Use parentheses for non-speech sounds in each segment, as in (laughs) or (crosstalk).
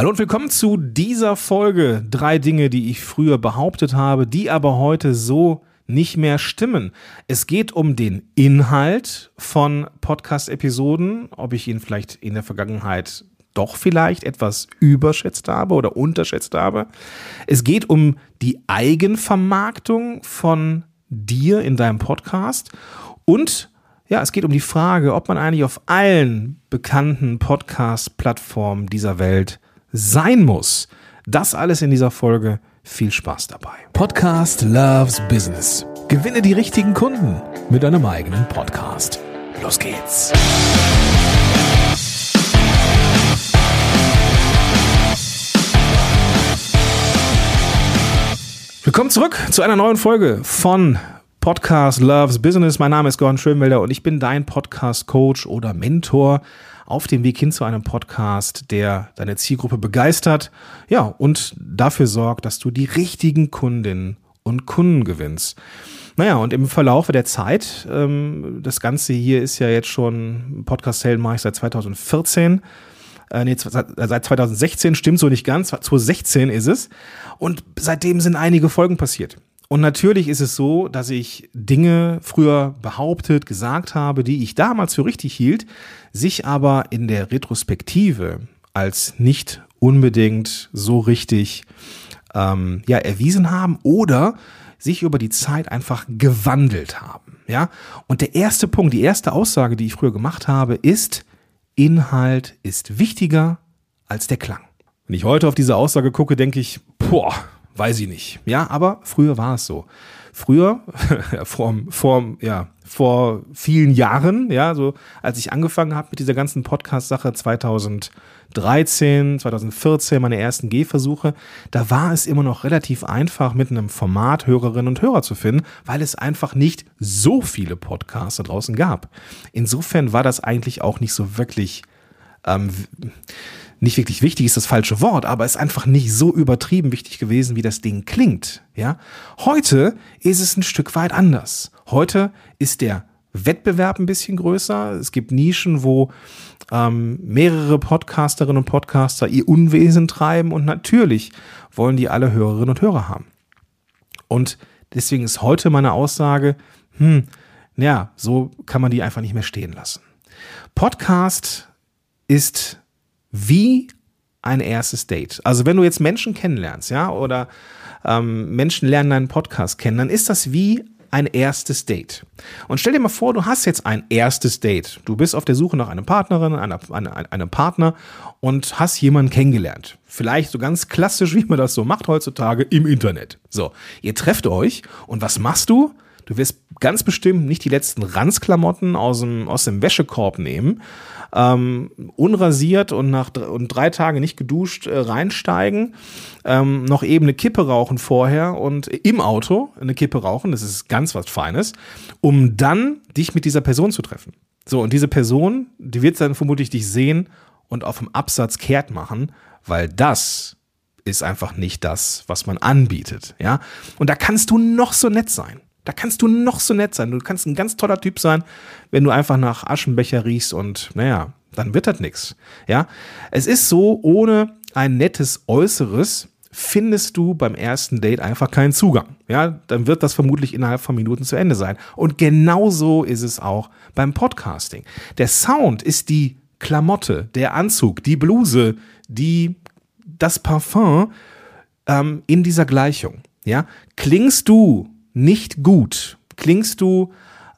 Hallo und willkommen zu dieser Folge. Drei Dinge, die ich früher behauptet habe, die aber heute so nicht mehr stimmen. Es geht um den Inhalt von Podcast-Episoden, ob ich ihn vielleicht in der Vergangenheit doch vielleicht etwas überschätzt habe oder unterschätzt habe. Es geht um die Eigenvermarktung von dir in deinem Podcast und ja, es geht um die Frage, ob man eigentlich auf allen bekannten Podcast-Plattformen dieser Welt sein muss. Das alles in dieser Folge. Viel Spaß dabei. Podcast Loves Business. Gewinne die richtigen Kunden mit deinem eigenen Podcast. Los geht's. Willkommen zurück zu einer neuen Folge von Podcast Loves Business. Mein Name ist Gordon Schönwelder und ich bin dein Podcast Coach oder Mentor auf dem Weg hin zu einem Podcast, der deine Zielgruppe begeistert, ja, und dafür sorgt, dass du die richtigen Kundinnen und Kunden gewinnst. Naja, und im Verlauf der Zeit, ähm, das Ganze hier ist ja jetzt schon, Podcast Helden mache ich seit 2014, äh, nee, seit 2016, stimmt so nicht ganz, 2016 ist es. Und seitdem sind einige Folgen passiert. Und natürlich ist es so, dass ich Dinge früher behauptet, gesagt habe, die ich damals für richtig hielt, sich aber in der Retrospektive als nicht unbedingt so richtig ähm, ja, erwiesen haben oder sich über die Zeit einfach gewandelt haben. Ja? Und der erste Punkt, die erste Aussage, die ich früher gemacht habe, ist, Inhalt ist wichtiger als der Klang. Wenn ich heute auf diese Aussage gucke, denke ich, boah, weiß ich nicht. Ja, aber früher war es so. Früher, (laughs) vor, vor, ja, vor vielen Jahren, ja, so als ich angefangen habe mit dieser ganzen Podcast-Sache 2013, 2014, meine ersten Gehversuche, da war es immer noch relativ einfach, mit einem Format Hörerinnen und Hörer zu finden, weil es einfach nicht so viele Podcasts da draußen gab. Insofern war das eigentlich auch nicht so wirklich ähm, nicht wirklich wichtig ist das falsche Wort, aber es ist einfach nicht so übertrieben wichtig gewesen, wie das Ding klingt. Ja, heute ist es ein Stück weit anders. Heute ist der Wettbewerb ein bisschen größer. Es gibt Nischen, wo ähm, mehrere Podcasterinnen und Podcaster ihr Unwesen treiben und natürlich wollen die alle Hörerinnen und Hörer haben. Und deswegen ist heute meine Aussage, hm, ja, so kann man die einfach nicht mehr stehen lassen. Podcast ist wie ein erstes Date. Also wenn du jetzt Menschen kennenlernst, ja, oder ähm, Menschen lernen deinen Podcast kennen, dann ist das wie ein erstes Date. Und stell dir mal vor, du hast jetzt ein erstes Date. Du bist auf der Suche nach einer Partnerin, einer, einer, einem Partner und hast jemanden kennengelernt. Vielleicht so ganz klassisch, wie man das so macht heutzutage im Internet. So, ihr trefft euch und was machst du? Du wirst ganz bestimmt nicht die letzten Ranzklamotten aus dem, aus dem Wäschekorb nehmen, ähm, unrasiert und nach und drei Tage nicht geduscht äh, reinsteigen, ähm, noch eben eine Kippe rauchen vorher und im Auto eine Kippe rauchen, das ist ganz was Feines, um dann dich mit dieser Person zu treffen. So, und diese Person, die wird dann vermutlich dich sehen und auf dem Absatz kehrt machen, weil das ist einfach nicht das, was man anbietet, ja. Und da kannst du noch so nett sein. Da kannst du noch so nett sein. Du kannst ein ganz toller Typ sein, wenn du einfach nach Aschenbecher riechst und naja, dann wird das nichts. Ja, es ist so, ohne ein nettes Äußeres findest du beim ersten Date einfach keinen Zugang. Ja, dann wird das vermutlich innerhalb von Minuten zu Ende sein. Und genauso ist es auch beim Podcasting. Der Sound ist die Klamotte, der Anzug, die Bluse, die, das Parfum ähm, in dieser Gleichung. Ja, klingst du nicht gut, klingst du,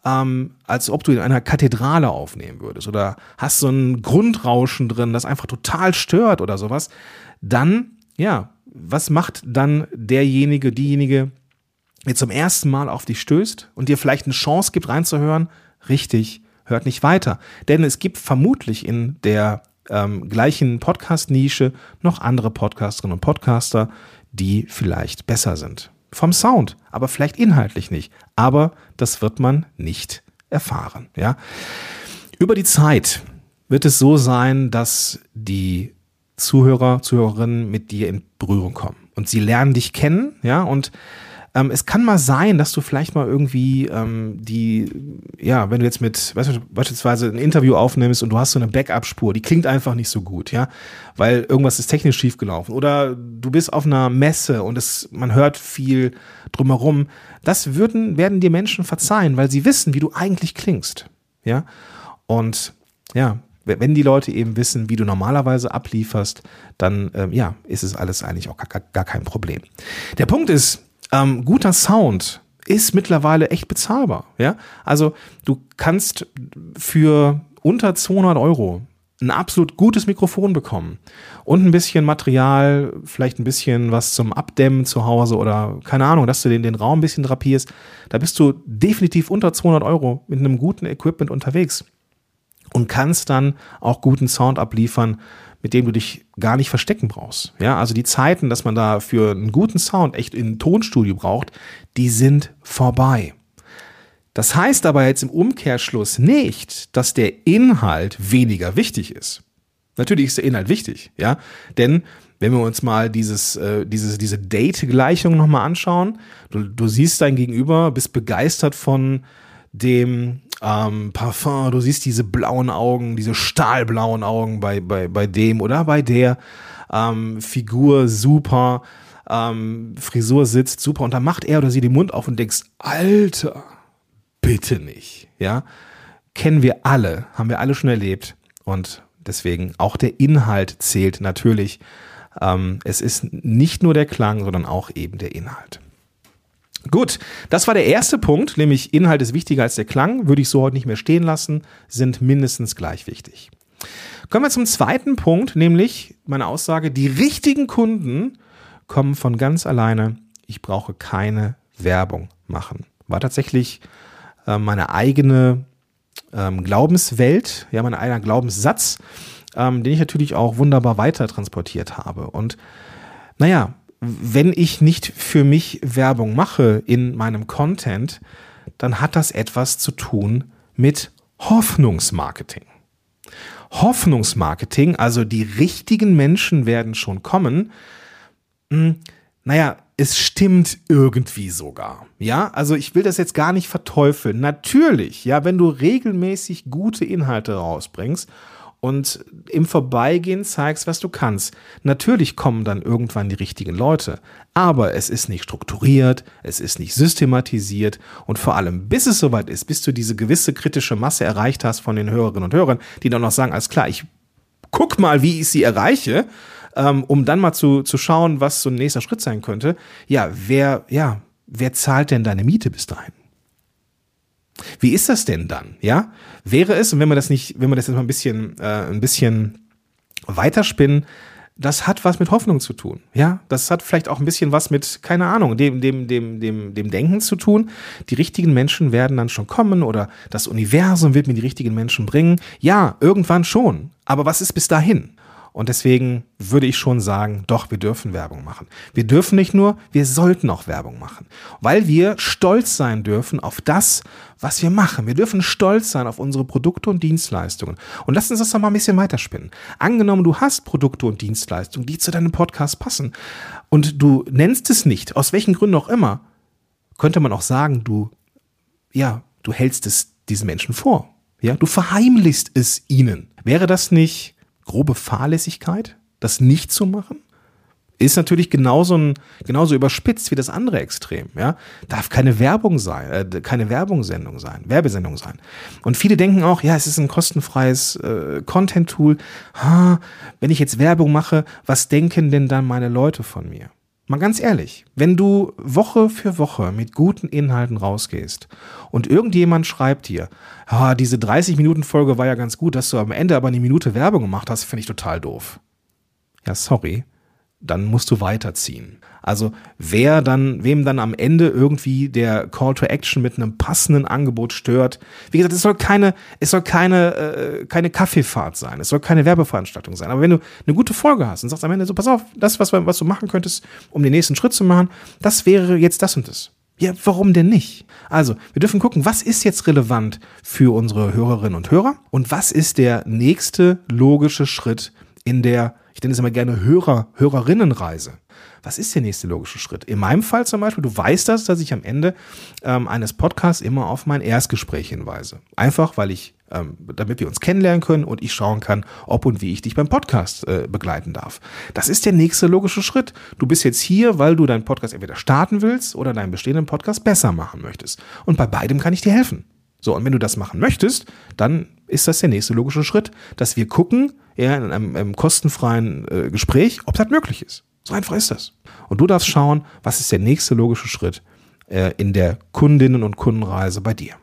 ähm, als ob du in einer Kathedrale aufnehmen würdest oder hast so ein Grundrauschen drin, das einfach total stört oder sowas, dann, ja, was macht dann derjenige, diejenige, der zum ersten Mal auf dich stößt und dir vielleicht eine Chance gibt, reinzuhören? Richtig, hört nicht weiter. Denn es gibt vermutlich in der ähm, gleichen Podcast-Nische noch andere Podcasterinnen und Podcaster, die vielleicht besser sind vom Sound, aber vielleicht inhaltlich nicht. Aber das wird man nicht erfahren. Ja? Über die Zeit wird es so sein, dass die Zuhörer, Zuhörerinnen mit dir in Berührung kommen und sie lernen dich kennen, ja, und Ähm, es kann mal sein, dass du vielleicht mal irgendwie ähm, die, ja, wenn du jetzt mit weißt beispielsweise ein Interview aufnimmst und du hast so eine Backup-Spur, die klingt einfach nicht so gut, ja, weil irgendwas ist technisch schiefgelaufen. Oder du bist auf einer Messe und es, man hört viel drumherum. Das würden, werden dir Menschen verzeihen, weil sie wissen, wie du eigentlich klingst. Ja. Und ja, wenn die Leute eben wissen, wie du normalerweise ablieferst, dann ähm, ja, ist es alles eigentlich auch gar, gar kein Problem. Der Punkt ist, ähm, guter Sound ist mittlerweile echt bezahlbar. Ja, also du kannst für unter 200 Euro ein absolut gutes Mikrofon bekommen und ein bisschen Material, vielleicht ein bisschen was zum Abdämmen zu Hause oder keine Ahnung, dass du den, den Raum ein bisschen drapierst, da bist du definitiv unter 200 Euro mit einem guten Equipment unterwegs und kannst dann auch guten Sound abliefern, mit dem du dich gar nicht verstecken brauchst. Ja, also die Zeiten, dass man da für einen guten Sound echt in ein Tonstudio braucht, die sind vorbei. Das heißt aber jetzt im Umkehrschluss nicht, dass der Inhalt weniger wichtig ist. Natürlich ist der Inhalt wichtig, ja, denn wenn wir uns mal dieses, äh, dieses, diese Date-Gleichung nochmal anschauen, du, du siehst dein Gegenüber, bist begeistert von dem ähm, Parfum, du siehst diese blauen Augen, diese stahlblauen Augen bei, bei, bei dem oder bei der ähm, Figur super, ähm, Frisur sitzt super und dann macht er oder sie den Mund auf und denkst, Alter, bitte nicht, ja. Kennen wir alle, haben wir alle schon erlebt und deswegen auch der Inhalt zählt natürlich. Ähm, es ist nicht nur der Klang, sondern auch eben der Inhalt. Gut, das war der erste Punkt, nämlich Inhalt ist wichtiger als der Klang, würde ich so heute nicht mehr stehen lassen, sind mindestens gleich wichtig. Kommen wir zum zweiten Punkt, nämlich meine Aussage, die richtigen Kunden kommen von ganz alleine. Ich brauche keine Werbung machen. War tatsächlich äh, meine eigene ähm, Glaubenswelt, ja, mein eigener Glaubenssatz, ähm, den ich natürlich auch wunderbar weiter transportiert habe. Und naja, wenn ich nicht für mich Werbung mache in meinem Content, dann hat das etwas zu tun mit Hoffnungsmarketing. Hoffnungsmarketing, also die richtigen Menschen werden schon kommen. Hm, naja, es stimmt irgendwie sogar. Ja, also ich will das jetzt gar nicht verteufeln. Natürlich, ja, wenn du regelmäßig gute Inhalte rausbringst und im Vorbeigehen zeigst, was du kannst. Natürlich kommen dann irgendwann die richtigen Leute, aber es ist nicht strukturiert, es ist nicht systematisiert und vor allem, bis es soweit ist, bis du diese gewisse kritische Masse erreicht hast von den Hörerinnen und Hörern, die dann noch sagen, alles klar, ich guck mal, wie ich sie erreiche, ähm, um dann mal zu, zu schauen, was so ein nächster Schritt sein könnte. Ja, wer, ja, wer zahlt denn deine Miete bis dahin? Wie ist das denn dann? Ja, wäre es, und wenn wir das nicht, wenn wir das jetzt mal ein bisschen, äh, ein bisschen weiterspinnen, das hat was mit Hoffnung zu tun. Ja, das hat vielleicht auch ein bisschen was mit, keine Ahnung, dem, dem, dem, dem, dem Denken zu tun. Die richtigen Menschen werden dann schon kommen oder das Universum wird mir die richtigen Menschen bringen. Ja, irgendwann schon. Aber was ist bis dahin? Und deswegen würde ich schon sagen, doch, wir dürfen Werbung machen. Wir dürfen nicht nur, wir sollten auch Werbung machen, weil wir stolz sein dürfen auf das, was wir machen. Wir dürfen stolz sein auf unsere Produkte und Dienstleistungen. Und lass uns das doch mal ein bisschen weiterspinnen. Angenommen, du hast Produkte und Dienstleistungen, die zu deinem Podcast passen und du nennst es nicht, aus welchen Gründen auch immer, könnte man auch sagen, du, ja, du hältst es diesen Menschen vor. Ja, du verheimlichst es ihnen. Wäre das nicht grobe Fahrlässigkeit, das nicht zu machen, ist natürlich genauso, ein, genauso überspitzt wie das andere Extrem. Ja? Darf keine Werbung sein, äh, keine Werbungssendung sein, Werbesendung sein. Und viele denken auch, ja, es ist ein kostenfreies äh, Content-Tool. Wenn ich jetzt Werbung mache, was denken denn dann meine Leute von mir? Mal ganz ehrlich, wenn du Woche für Woche mit guten Inhalten rausgehst und irgendjemand schreibt dir, ah, diese 30-Minuten-Folge war ja ganz gut, dass du am Ende aber eine Minute Werbung gemacht hast, finde ich total doof. Ja, sorry, dann musst du weiterziehen. Also wer dann, wem dann am Ende irgendwie der Call to Action mit einem passenden Angebot stört. Wie gesagt, es soll keine, es soll keine, äh, keine Kaffeefahrt sein. Es soll keine Werbeveranstaltung sein. Aber wenn du eine gute Folge hast und sagst am Ende so, pass auf, das, was, was du machen könntest, um den nächsten Schritt zu machen, das wäre jetzt das und das. Ja, warum denn nicht? Also, wir dürfen gucken, was ist jetzt relevant für unsere Hörerinnen und Hörer und was ist der nächste logische Schritt in der Ich nenne es immer gerne Hörer, Hörerinnenreise. Was ist der nächste logische Schritt? In meinem Fall zum Beispiel, du weißt das, dass ich am Ende ähm, eines Podcasts immer auf mein Erstgespräch hinweise. Einfach, weil ich, ähm, damit wir uns kennenlernen können und ich schauen kann, ob und wie ich dich beim Podcast äh, begleiten darf. Das ist der nächste logische Schritt. Du bist jetzt hier, weil du deinen Podcast entweder starten willst oder deinen bestehenden Podcast besser machen möchtest. Und bei beidem kann ich dir helfen. So, und wenn du das machen möchtest, dann ist das der nächste logische Schritt, dass wir gucken, ja, in einem, einem kostenfreien äh, Gespräch, ob das möglich ist. So einfach ist das. Und du darfst schauen, was ist der nächste logische Schritt äh, in der Kundinnen- und Kundenreise bei dir.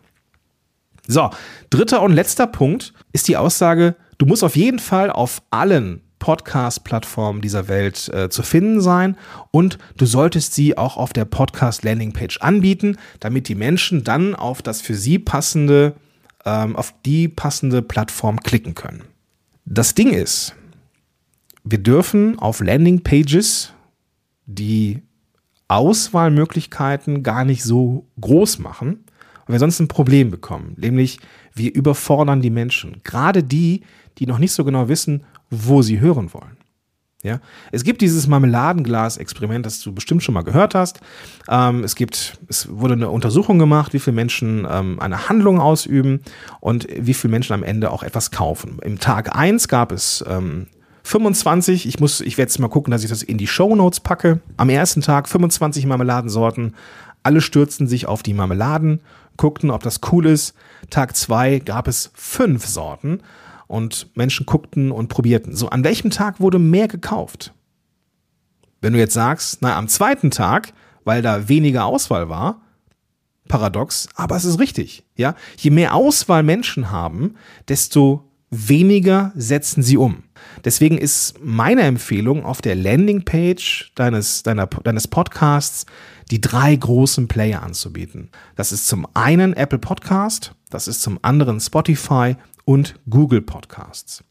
So, dritter und letzter Punkt ist die Aussage, du musst auf jeden Fall auf allen Podcast-Plattformen dieser Welt äh, zu finden sein und du solltest sie auch auf der Podcast-Landing-Page anbieten, damit die Menschen dann auf das für sie passende, ähm, auf die passende Plattform klicken können. Das Ding ist, wir dürfen auf Landingpages die Auswahlmöglichkeiten gar nicht so groß machen, weil wir sonst ein Problem bekommen. Nämlich, wir überfordern die Menschen. Gerade die, die noch nicht so genau wissen, wo sie hören wollen. Ja, es gibt dieses Marmeladenglas-Experiment, das du bestimmt schon mal gehört hast. Ähm, es gibt, es wurde eine Untersuchung gemacht, wie viele Menschen ähm, eine Handlung ausüben und wie viele Menschen am Ende auch etwas kaufen. Im Tag eins gab es ähm, 25, ich muss, ich werde jetzt mal gucken, dass ich das in die Show Notes packe. Am ersten Tag 25 Marmeladensorten. Alle stürzten sich auf die Marmeladen, guckten, ob das cool ist. Tag zwei gab es fünf Sorten und Menschen guckten und probierten. So, an welchem Tag wurde mehr gekauft? Wenn du jetzt sagst, na, am zweiten Tag, weil da weniger Auswahl war, paradox, aber es ist richtig, ja. Je mehr Auswahl Menschen haben, desto weniger setzen sie um. Deswegen ist meine Empfehlung auf der Landingpage deines, deiner, deines Podcasts die drei großen Player anzubieten. Das ist zum einen Apple Podcast, das ist zum anderen Spotify und Google Podcasts.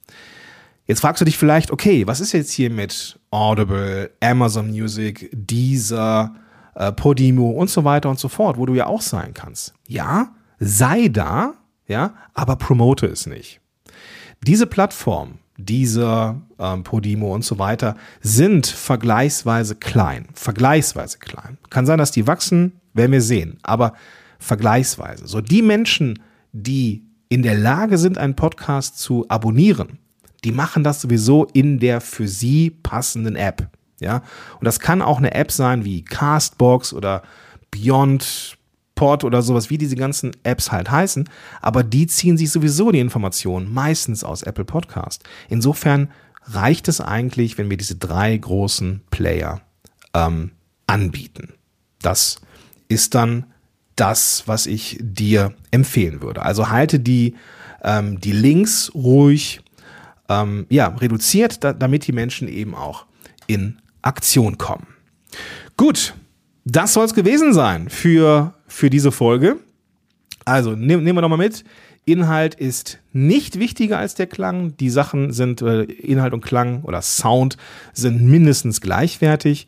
Jetzt fragst du dich vielleicht, okay, was ist jetzt hier mit Audible, Amazon Music, Deezer, äh, Podimo und so weiter und so fort, wo du ja auch sein kannst. Ja, sei da, ja, aber promote es nicht. Diese Plattform, dieser ähm, Podimo und so weiter sind vergleichsweise klein. Vergleichsweise klein. Kann sein, dass die wachsen, werden wir sehen. Aber vergleichsweise. So die Menschen, die in der Lage sind, einen Podcast zu abonnieren, die machen das sowieso in der für sie passenden App. Ja, und das kann auch eine App sein wie Castbox oder Beyond Pod oder sowas, wie diese ganzen Apps halt heißen, aber die ziehen sich sowieso die Informationen meistens aus Apple Podcast. Insofern reicht es eigentlich, wenn wir diese drei großen Player ähm, anbieten. Das ist dann das, was ich dir empfehlen würde. Also halte die, ähm, die Links ruhig ähm, ja, reduziert, da, damit die Menschen eben auch in Aktion kommen. Gut, das soll es gewesen sein für für diese Folge. Also nehmen, nehmen wir nochmal mit. Inhalt ist nicht wichtiger als der Klang. Die Sachen sind, äh, Inhalt und Klang oder Sound sind mindestens gleichwertig.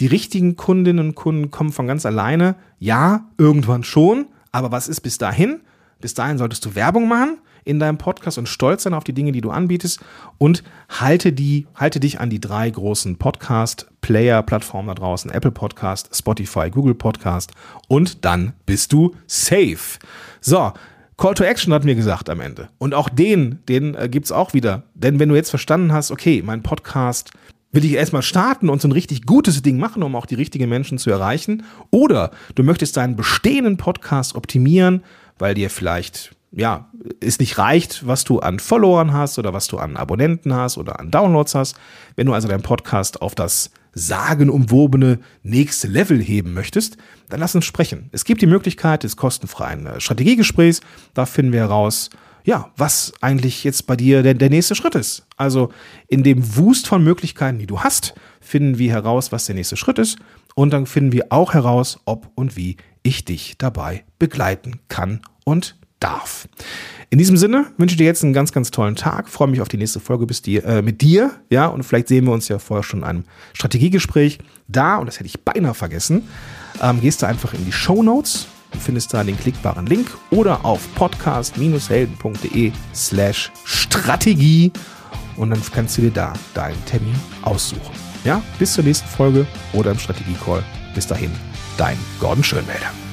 Die richtigen Kundinnen und Kunden kommen von ganz alleine. Ja, irgendwann schon. Aber was ist bis dahin? Bis dahin solltest du Werbung machen in deinem Podcast und stolz sein auf die Dinge, die du anbietest und halte die, halte dich an die drei großen Podcast-Player-Plattformen da draußen, Apple Podcast, Spotify, Google Podcast und dann bist du safe. So. Call to Action hat mir gesagt am Ende. Und auch den, den äh, gibt's auch wieder. Denn wenn du jetzt verstanden hast, okay, mein Podcast will ich erstmal starten und so ein richtig gutes Ding machen, um auch die richtigen Menschen zu erreichen. Oder du möchtest deinen bestehenden Podcast optimieren, weil dir vielleicht ja, es nicht reicht, was du an Followern hast oder was du an Abonnenten hast oder an Downloads hast. Wenn du also deinen Podcast auf das sagenumwobene nächste Level heben möchtest, dann lass uns sprechen. Es gibt die Möglichkeit des kostenfreien äh, Strategiegesprächs. Da finden wir heraus, ja, was eigentlich jetzt bei dir der, der nächste Schritt ist. Also in dem Wust von Möglichkeiten, die du hast, finden wir heraus, was der nächste Schritt ist. Und dann finden wir auch heraus, ob und wie ich dich dabei begleiten kann und darf. In diesem Sinne wünsche ich dir jetzt einen ganz, ganz tollen Tag. Freue mich auf die nächste Folge bis dir, äh, mit dir. Ja, und vielleicht sehen wir uns ja vorher schon in einem Strategiegespräch. Da, und das hätte ich beinahe vergessen, ähm, gehst du einfach in die Show Notes und findest da den klickbaren Link oder auf podcast-helden.de slash Strategie und dann kannst du dir da deinen Termin aussuchen. Ja, bis zur nächsten Folge oder im Strategie-Call. Bis dahin, dein Gordon Schönwälder.